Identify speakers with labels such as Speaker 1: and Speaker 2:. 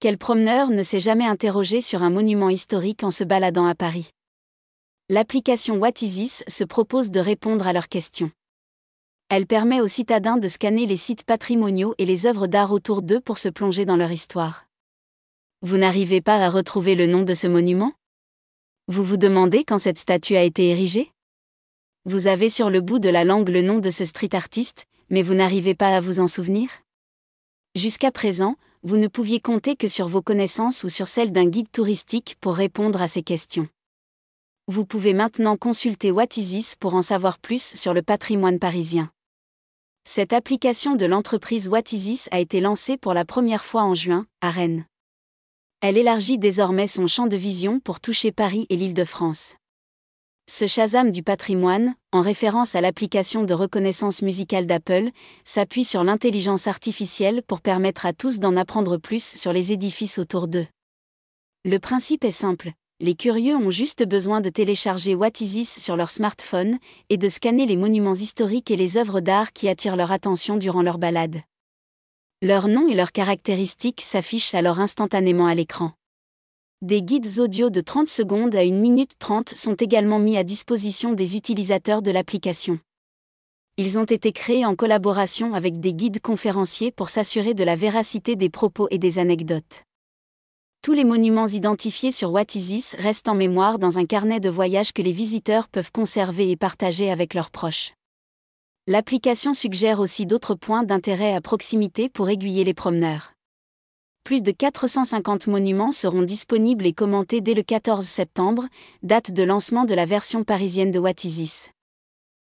Speaker 1: Quel promeneur ne s'est jamais interrogé sur un monument historique en se baladant à Paris? L'application What se propose de répondre à leurs questions. Elle permet aux citadins de scanner les sites patrimoniaux et les œuvres d'art autour d'eux pour se plonger dans leur histoire. Vous n'arrivez pas à retrouver le nom de ce monument? Vous vous demandez quand cette statue a été érigée? Vous avez sur le bout de la langue le nom de ce street artiste, mais vous n'arrivez pas à vous en souvenir? Jusqu'à présent, vous ne pouviez compter que sur vos connaissances ou sur celles d'un guide touristique pour répondre à ces questions. Vous pouvez maintenant consulter Whatisis pour en savoir plus sur le patrimoine parisien. Cette application de l'entreprise Whatisis a été lancée pour la première fois en juin, à Rennes. Elle élargit désormais son champ de vision pour toucher Paris et l'Île-de-France. Ce Shazam du patrimoine, en référence à l'application de reconnaissance musicale d'Apple, s'appuie sur l'intelligence artificielle pour permettre à tous d'en apprendre plus sur les édifices autour d'eux. Le principe est simple, les curieux ont juste besoin de télécharger Whatisis sur leur smartphone et de scanner les monuments historiques et les œuvres d'art qui attirent leur attention durant leur balade. Leur nom et leurs caractéristiques s'affichent alors instantanément à l'écran. Des guides audio de 30 secondes à 1 minute 30 sont également mis à disposition des utilisateurs de l'application. Ils ont été créés en collaboration avec des guides conférenciers pour s'assurer de la véracité des propos et des anecdotes. Tous les monuments identifiés sur Whatisis restent en mémoire dans un carnet de voyage que les visiteurs peuvent conserver et partager avec leurs proches. L'application suggère aussi d'autres points d'intérêt à proximité pour aiguiller les promeneurs plus de 450 monuments seront disponibles et commentés dès le 14 septembre, date de lancement de la version parisienne de Whatisis.